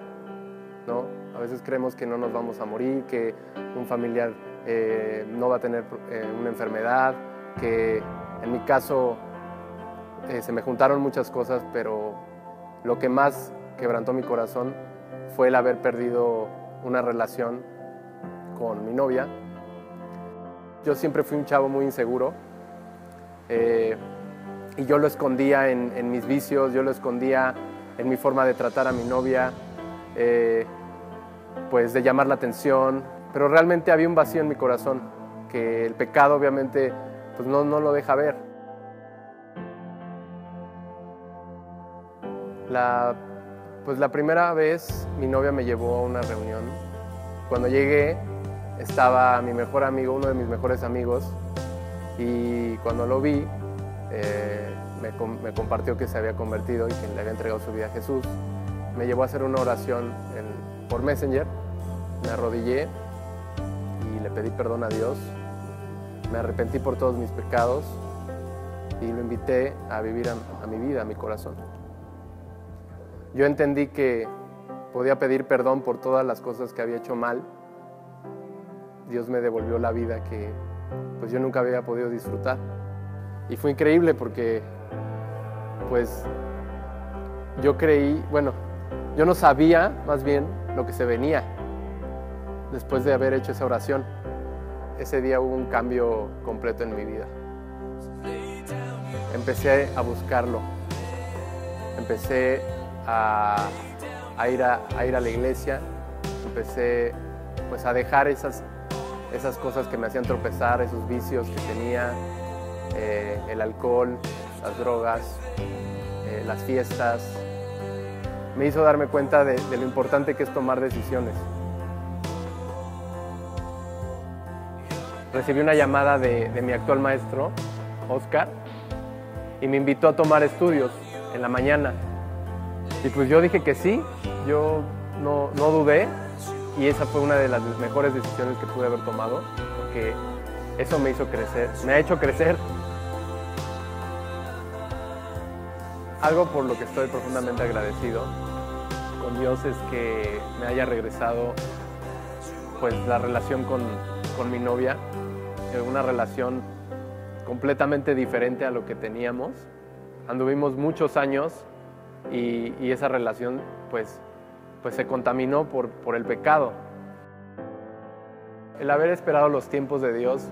¿no? A veces creemos que no nos vamos a morir, que un familiar eh, no va a tener eh, una enfermedad, que en mi caso eh, se me juntaron muchas cosas, pero lo que más quebrantó mi corazón fue el haber perdido una relación con mi novia. Yo siempre fui un chavo muy inseguro y yo lo escondía en, mis vicios, yo lo escondía en mi forma de tratar a mi novia, eh, pues de llamar la atención, pero realmente había un vacío en mi corazón que el pecado obviamente pues no, no lo deja ver. La, pues la primera vez mi novia me llevó a una reunión. Cuando llegué estaba mi mejor amigo, uno de mis mejores amigos, y cuando lo vi eh, me, compartió que se había convertido y que le había entregado su vida a Jesús. Me llevó a hacer una oración por Messenger, me arrodillé y le pedí perdón a Dios, me arrepentí por todos mis pecados y lo invité a vivir a mi vida, a mi corazón yo entendí que podía pedir perdón por todas las cosas que había hecho mal. Dios me devolvió la vida que pues yo nunca había podido disfrutar. Y fue increíble porque pues yo creí, bueno, yo no sabía más bien lo que se venía después de haber hecho esa oración. Ese día hubo un cambio completo en mi vida. Empecé a buscarlo. Empecé a, ir, a, ir a la iglesia, empecé pues a dejar esas, esas cosas que me hacían tropezar, esos vicios que tenía, eh, el alcohol, las drogas, eh, las fiestas. Me hizo darme cuenta de, lo importante que es tomar decisiones. Recibí una llamada de, de mi actual maestro, Oscar, y me invitó a tomar estudios en la mañana. Y pues yo dije que sí, yo no, no dudé y esa fue una de las mejores decisiones que pude haber tomado porque eso me hizo crecer, me ha hecho crecer. Algo por lo que estoy profundamente agradecido con Dios es que me haya regresado pues la relación con, con mi novia, una relación completamente diferente a lo que teníamos. Anduvimos muchos años y, esa relación pues, pues se contaminó por, por, el pecado. El haber esperado los tiempos de Dios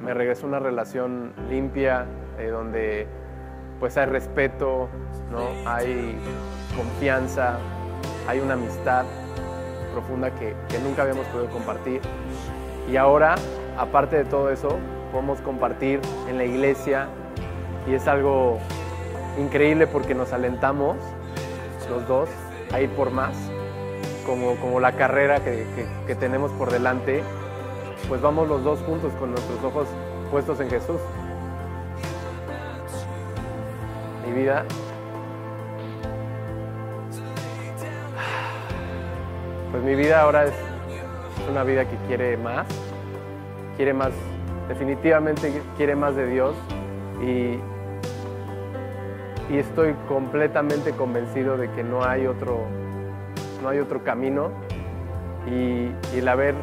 me regresó una relación limpia eh, donde pues hay respeto, ¿no? hay confianza, hay una amistad profunda que, que nunca habíamos podido compartir. Y ahora, aparte de todo eso, podemos compartir en la iglesia y es algo increíble porque nos alentamos los dos a ir por más, como, como la carrera que, que, tenemos por delante, pues vamos los dos juntos con nuestros ojos puestos en Jesús. Mi vida pues mi vida ahora es una vida que quiere más, quiere más, definitivamente quiere más de Dios y, y estoy completamente convencido de que no hay otro, no hay otro camino y, el, haber,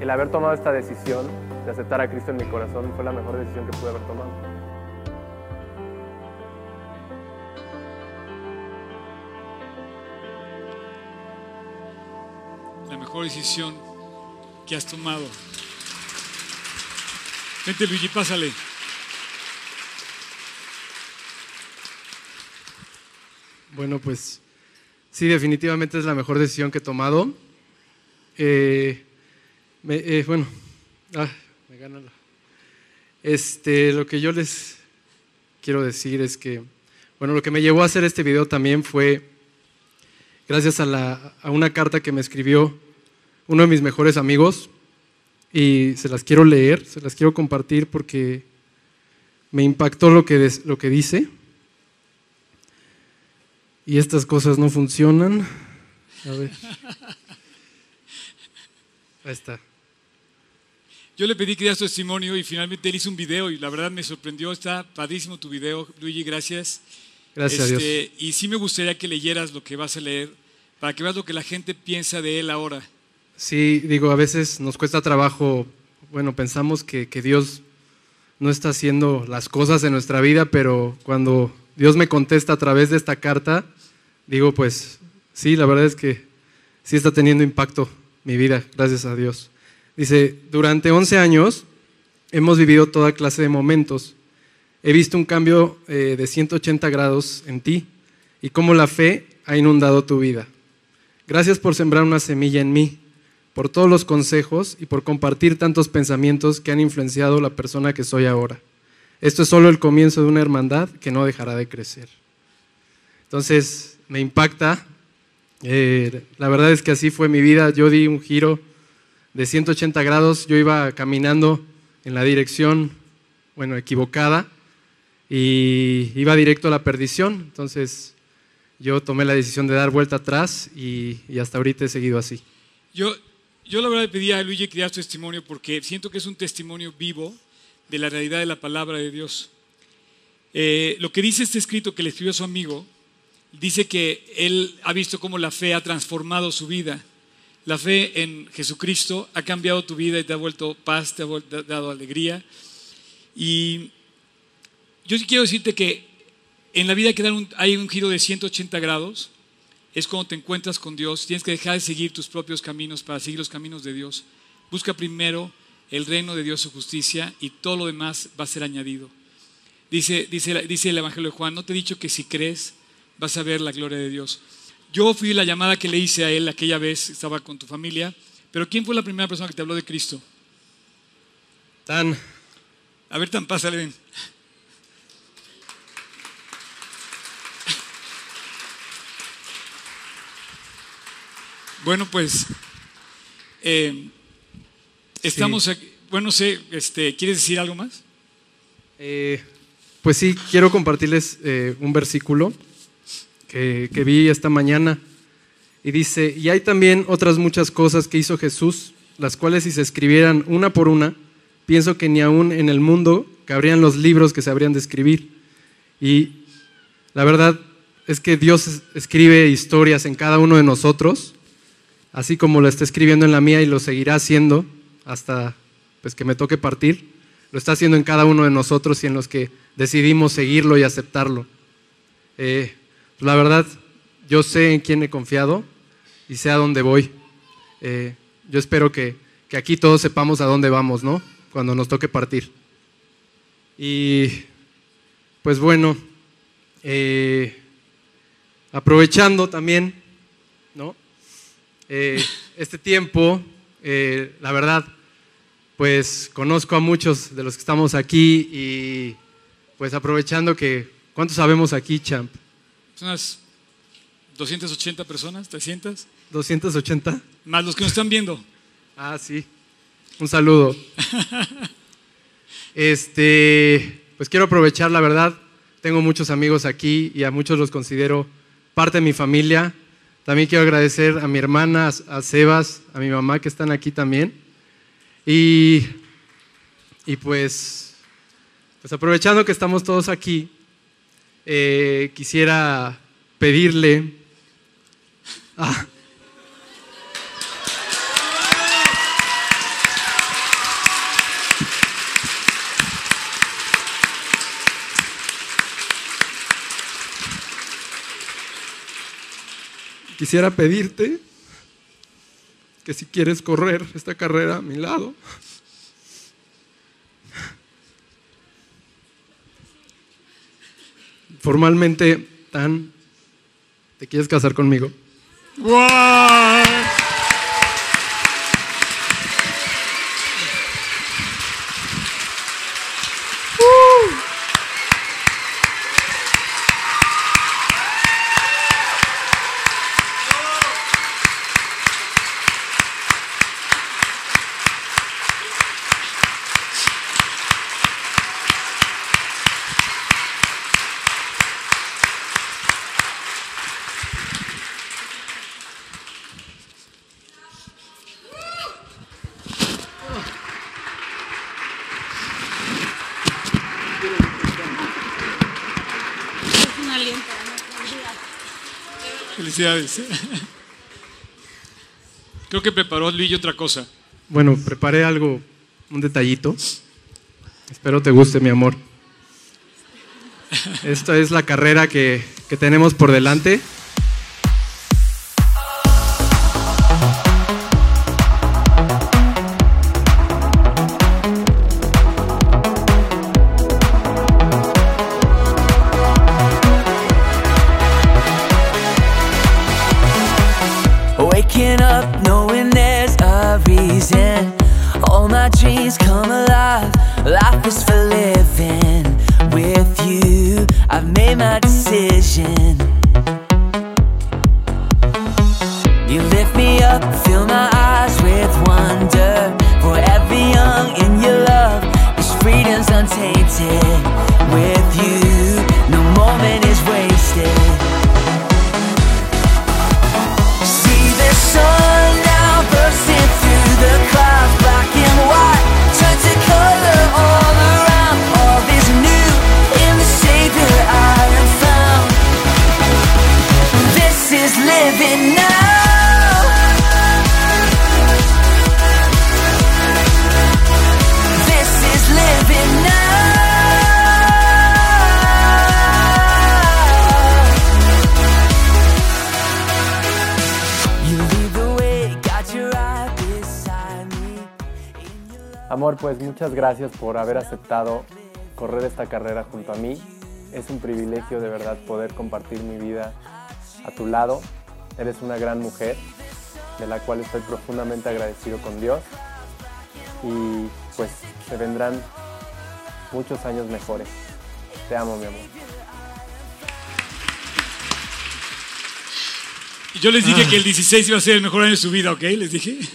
el haber tomado esta decisión de aceptar a Cristo en mi corazón fue la mejor decisión que pude haber tomado. La mejor decisión que has tomado. Vente Luigi, pásale. Bueno, pues sí, definitivamente es la mejor decisión que he tomado. Eh, eh, bueno, ah, me gana Este, lo que yo les quiero decir es que Bueno, lo que me llevó a hacer este video también fue gracias a, la, a una carta que me escribió uno de mis mejores amigos y se las quiero leer, se las quiero compartir porque me impactó lo que, lo que dice. Y estas cosas no funcionan. A ver. Ahí está. Yo le pedí que diera su testimonio y finalmente él hizo un video y la verdad me sorprendió. Está padrísimo tu video, Luigi, gracias. Gracias a Dios. Este, y sí me gustaría que leyeras lo que vas a leer para que veas lo que la gente piensa de él ahora. Sí, digo, a veces nos cuesta trabajo, bueno, pensamos que, que Dios no está haciendo las cosas en nuestra vida, pero cuando Dios me contesta a través de esta carta, digo, pues sí, la verdad es que sí está teniendo impacto mi vida, gracias a Dios. Dice, durante 11 años hemos vivido toda clase de momentos. He visto un cambio eh, de 180 grados en ti y cómo la fe ha inundado tu vida. Gracias por sembrar una semilla en mí, por todos los consejos y por compartir tantos pensamientos que han influenciado la persona que soy ahora. Esto es solo el comienzo de una hermandad que no dejará de crecer. Entonces, me impacta. Eh, la verdad es que así fue mi vida. Yo di un giro de 180 grados, yo iba caminando en la dirección, bueno, equivocada, y iba directo a la perdición. Entonces yo tomé la decisión de dar vuelta atrás y, hasta ahorita he seguido así. Yo, yo la verdad le pedí a Luigi que diera su testimonio porque siento que es un testimonio vivo de la realidad de la palabra de Dios. Eh, lo que dice este escrito que le escribió su amigo, dice que él ha visto cómo la fe ha transformado su vida. La fe en Jesucristo ha cambiado tu vida y te ha vuelto paz, te ha dado alegría. Y yo quiero decirte que en la vida que hay un giro de 180 grados. Es cuando te encuentras con Dios. Tienes que dejar de seguir tus propios caminos para seguir los caminos de Dios. Busca primero el reino de Dios, su justicia, y todo lo demás va a ser añadido. Dice, dice el Evangelio de Juan, no te he dicho que si crees vas a ver la gloria de Dios. Yo fui la llamada que le hice a él aquella vez, estaba con tu familia, pero ¿quién fue la primera persona que te habló de Cristo? Tan. A ver, Tan, pásale, ven. Bueno, pues eh, estamos aquí. Bueno, sé, este, ¿quieres decir algo más? Eh, pues sí, quiero compartirles eh, un versículo que, vi esta mañana. Y dice, y hay también otras muchas cosas que hizo Jesús, las cuales si se escribieran una por una, pienso que ni aún en el mundo cabrían los libros que se habrían de escribir. Y la verdad es que Dios escribe historias en cada uno de nosotros, así como lo está escribiendo en la mía y lo seguirá haciendo hasta pues, que me toque partir. Lo está haciendo en cada uno de nosotros y en los que decidimos seguirlo y aceptarlo. Eh, la verdad, yo sé en quién he confiado y sé a dónde voy. Eh, yo espero que, aquí todos sepamos a dónde vamos, ¿no? Cuando nos toque partir. Y pues bueno, eh, aprovechando también, ¿no? Eh, este tiempo, la verdad, pues conozco a muchos de los que estamos aquí y pues aprovechando que, ¿cuántos sabemos aquí, Champ? Unas 280 personas, 300. 280. Más los que nos están viendo. Ah, sí. Un saludo. este, pues quiero aprovechar, la verdad, tengo muchos amigos aquí y a muchos los considero parte de mi familia. También quiero agradecer a mi hermana, a Sebas, a mi mamá que están aquí también. Y, y pues, pues aprovechando que estamos todos aquí, eh, quisiera pedirle Quisiera pedirte que si quieres correr esta carrera a mi lado, formalmente tan, ¿te quieres casar conmigo? Felicidades. Creo que preparó Luigi otra cosa. Bueno, preparé algo, un detallito. Espero te guste, mi amor. Esta es la carrera que, que tenemos por delante. Muchas gracias por haber aceptado correr esta carrera junto a mí. Es un privilegio de verdad poder compartir mi vida a tu lado. Eres una gran mujer de la cual estoy profundamente agradecido con Dios. Y pues se vendrán muchos años mejores. Te amo, mi amor. Yo les dije que el 16 iba a ser el mejor año de su vida, ¿ok? Les dije.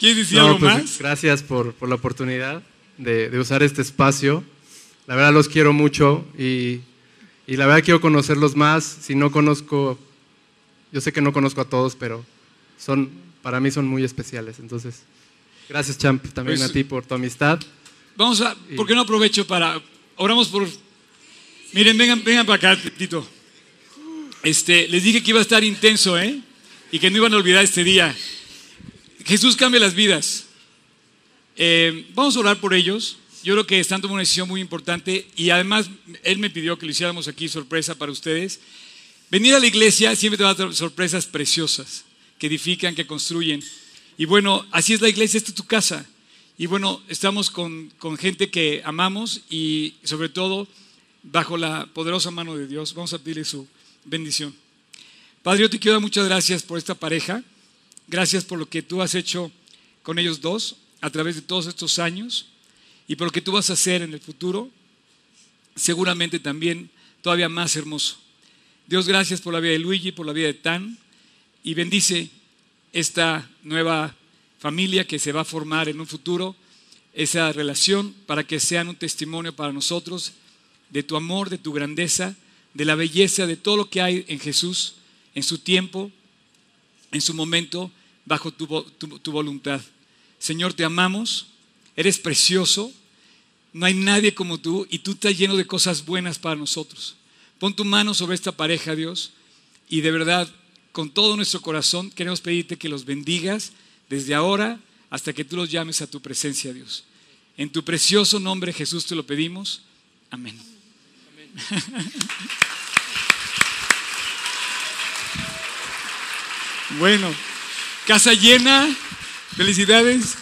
¿Quieres decir No, algo pues, más? Gracias por, por la oportunidad de, de usar este espacio. La verdad los quiero mucho y, y la verdad quiero conocerlos más. Si no conozco, yo sé que no conozco a todos, pero son, para mí son muy especiales. Entonces, gracias Champ también Pues- a ti por tu amistad. Vamos a, ¿por qué no aprovecho para, oramos por, miren, vengan, vengan para acá, Tito. Este, les dije que iba a estar intenso, ¿eh? Y que no iban a olvidar este día. Jesús cambia las vidas. Eh, vamos a orar por ellos. Yo creo que están tomando una decisión muy importante y además Él me pidió que lo hiciéramos aquí sorpresa para ustedes. Venir a la iglesia siempre te va a dar sorpresas preciosas que edifican, que construyen. Y bueno, así es la iglesia, esta es tu casa. Y bueno, estamos con, con gente que amamos y sobre todo bajo la poderosa mano de Dios. Vamos a pedirle su bendición. Padre, yo te quiero dar muchas gracias por esta pareja. Gracias por lo que tú has hecho con ellos dos a través de todos estos años y por lo que tú vas a hacer en el futuro. Seguramente también todavía más hermoso. Dios, gracias por la vida de Luigi, por la vida de Tan y bendice esta nueva familia que se va a formar en un futuro, esa relación para que sean un testimonio para nosotros de tu amor, de tu grandeza, de la belleza, de todo lo que hay en Jesús, en su tiempo, en su momento, bajo tu, tu- voluntad. Señor, te amamos, eres precioso, no hay nadie como tú y tú estás lleno de cosas buenas para nosotros. Pon tu mano sobre esta pareja, Dios, y de verdad, con todo nuestro corazón, queremos pedirte que los bendigas desde ahora hasta que tú los llames a tu presencia, Dios. En tu precioso nombre, Jesús, te lo pedimos. Amén. Bueno, casa llena, felicidades.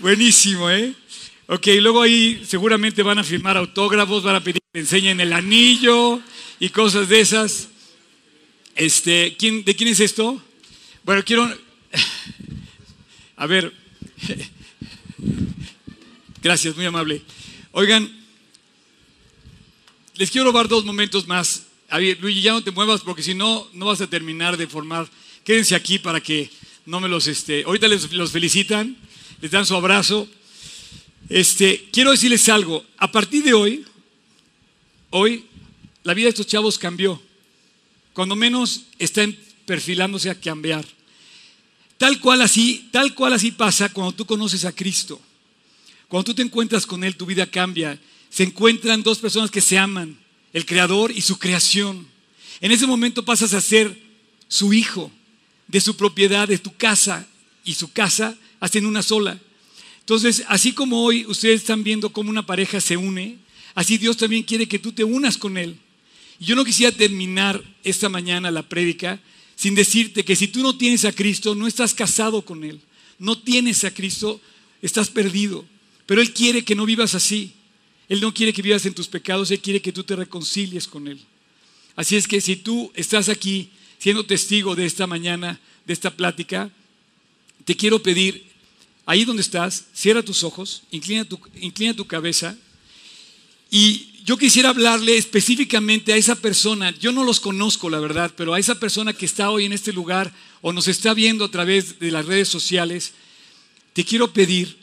Buenísimo, ¿eh? Ok, luego ahí seguramente van a firmar autógrafos, van a pedir que enseñen el anillo y cosas de esas. Este, ¿quién, ¿De quién es esto? Bueno, quiero... A ver. Gracias, muy amable. Oigan, les quiero robar dos momentos más. A ver, Luigi, ya no te muevas porque si no, no vas a terminar de formar. Quédense aquí para que no me los... Este, ahorita les, los felicitan, les dan su abrazo. Este, quiero decirles algo. A partir de hoy, hoy, la vida de estos chavos cambió. Cuando menos están perfilándose a cambiar. Tal cual así, tal cual así pasa cuando tú conoces a Cristo. Cuando tú te encuentras con Él, tu vida cambia. Se encuentran dos personas que se aman, el Creador y su creación. En ese momento pasas a ser su hijo, de su propiedad, de tu casa y su casa, hacen una sola. Entonces, así como hoy ustedes están viendo cómo una pareja se une, así Dios también quiere que tú te unas con Él. Y yo no quisiera terminar esta mañana la prédica sin decirte que si tú no tienes a Cristo, no estás casado con Él. No tienes a Cristo, estás perdido. Pero Él quiere que no vivas así. Él no quiere que vivas en tus pecados, Él quiere que tú te reconcilies con Él. Así es que si tú estás aquí siendo testigo de esta mañana, de esta plática, te quiero pedir, ahí donde estás, cierra tus ojos, inclina tu, cabeza y yo quisiera hablarle específicamente a esa persona, yo no los conozco la verdad, pero a esa persona que está hoy en este lugar o nos está viendo a través de las redes sociales, te quiero pedir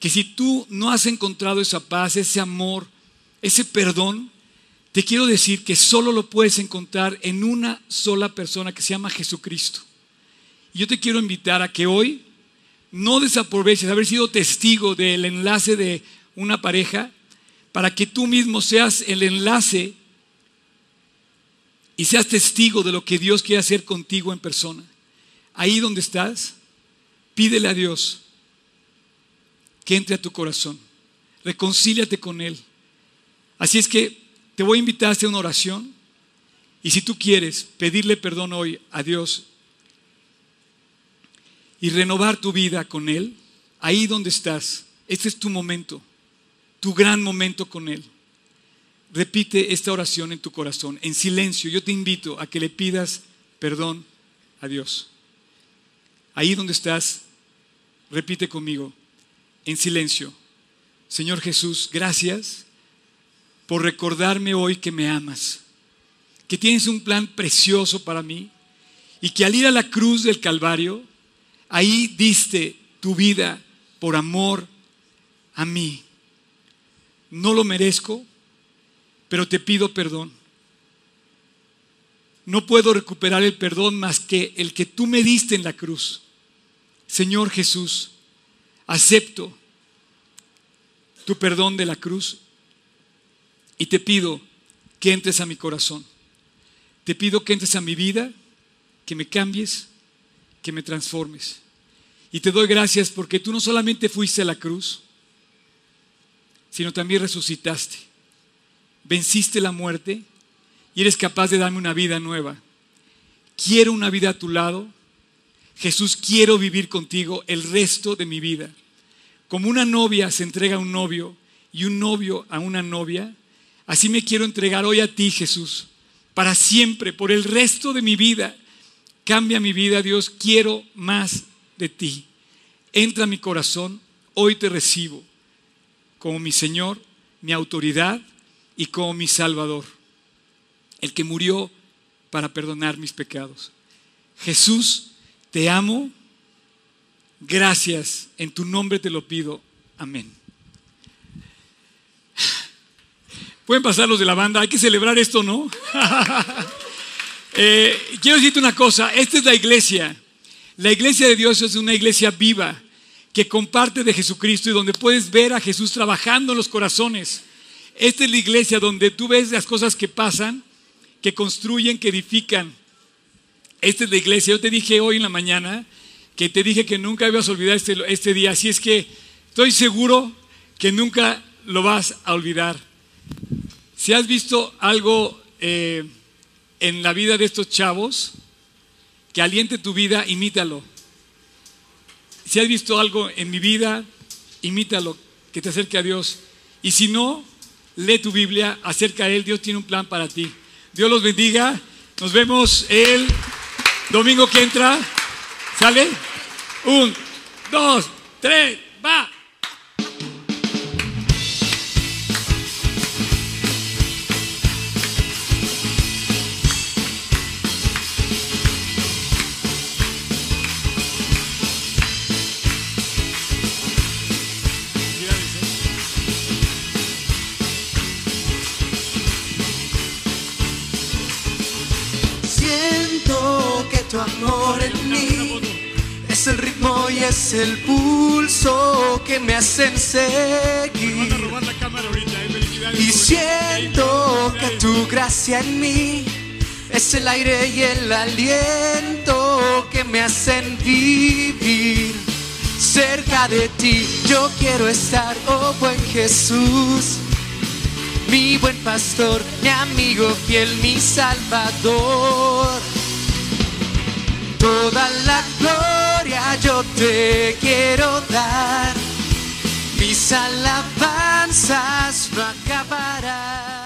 que si tú no has encontrado esa paz, ese amor, ese perdón, te quiero decir que solo lo puedes encontrar en una sola persona que se llama Jesucristo. Y yo te quiero invitar a que hoy no desaproveches haber sido testigo del enlace de una pareja para que tú mismo seas el enlace y seas testigo de lo que Dios quiere hacer contigo en persona. Ahí donde estás, pídele a Dios que entre a tu corazón. Reconcíliate con Él. Así es que te voy a invitar a hacer una oración y si tú quieres pedirle perdón hoy a Dios y renovar tu vida con Él, ahí donde estás, este es tu momento tu gran momento con Él. Repite esta oración en tu corazón, en silencio. Yo te invito a que le pidas perdón a Dios. Ahí donde estás, repite conmigo, en silencio. Señor Jesús, gracias por recordarme hoy que me amas, que tienes un plan precioso para mí y que al ir a la cruz del Calvario, ahí diste tu vida por amor a mí. No lo merezco, pero te pido perdón. No puedo recuperar el perdón más que el que tú me diste en la cruz. Señor Jesús, acepto tu perdón de la cruz y te pido que entres a mi corazón. Te pido que entres a mi vida, que me cambies, que me transformes. Y te doy gracias porque tú no solamente fuiste a la cruz, sino también resucitaste. Venciste la muerte y eres capaz de darme una vida nueva. Quiero una vida a tu lado. Jesús, quiero vivir contigo el resto de mi vida. Como una novia se entrega a un novio y un novio a una novia, así me quiero entregar hoy a ti, Jesús, para siempre, por el resto de mi vida. Cambia mi vida, Dios, quiero más de ti. Entra a mi corazón, hoy te recibo como mi Señor, mi autoridad y como mi Salvador, el que murió para perdonar mis pecados. Jesús, te amo, gracias, en tu nombre te lo pido, amén. Pueden pasar los de la banda, hay que celebrar esto, ¿no? Eh, quiero decirte una cosa, esta es la iglesia. La iglesia de Dios es una iglesia viva que comparte de Jesucristo y donde puedes ver a Jesús trabajando en los corazones. Esta es la iglesia donde tú ves las cosas que pasan, que construyen, que edifican. Esta es la iglesia. Yo te dije hoy en la mañana que te dije que nunca ibas a olvidar este, este día. Así es que estoy seguro que nunca lo vas a olvidar. Si has visto algo eh, en la vida de estos chavos que aliente tu vida, imítalo. Si has visto algo en mi vida, imítalo, que te acerque a Dios. Y si no, lee tu Biblia, acerca a Él, Dios tiene un plan para ti. Dios los bendiga. Nos vemos el domingo que entra. ¿Sale? Un, dos, tres, va. Es el ritmo y es el pulso que me hacen seguir. Y siento que tu gracia en mí es el aire y el aliento que me hacen vivir cerca de ti. Yo quiero estar, oh buen Jesús, mi buen pastor, mi amigo fiel, mi salvador. Toda la gloria yo te quiero dar, mis alabanzas no acabarán.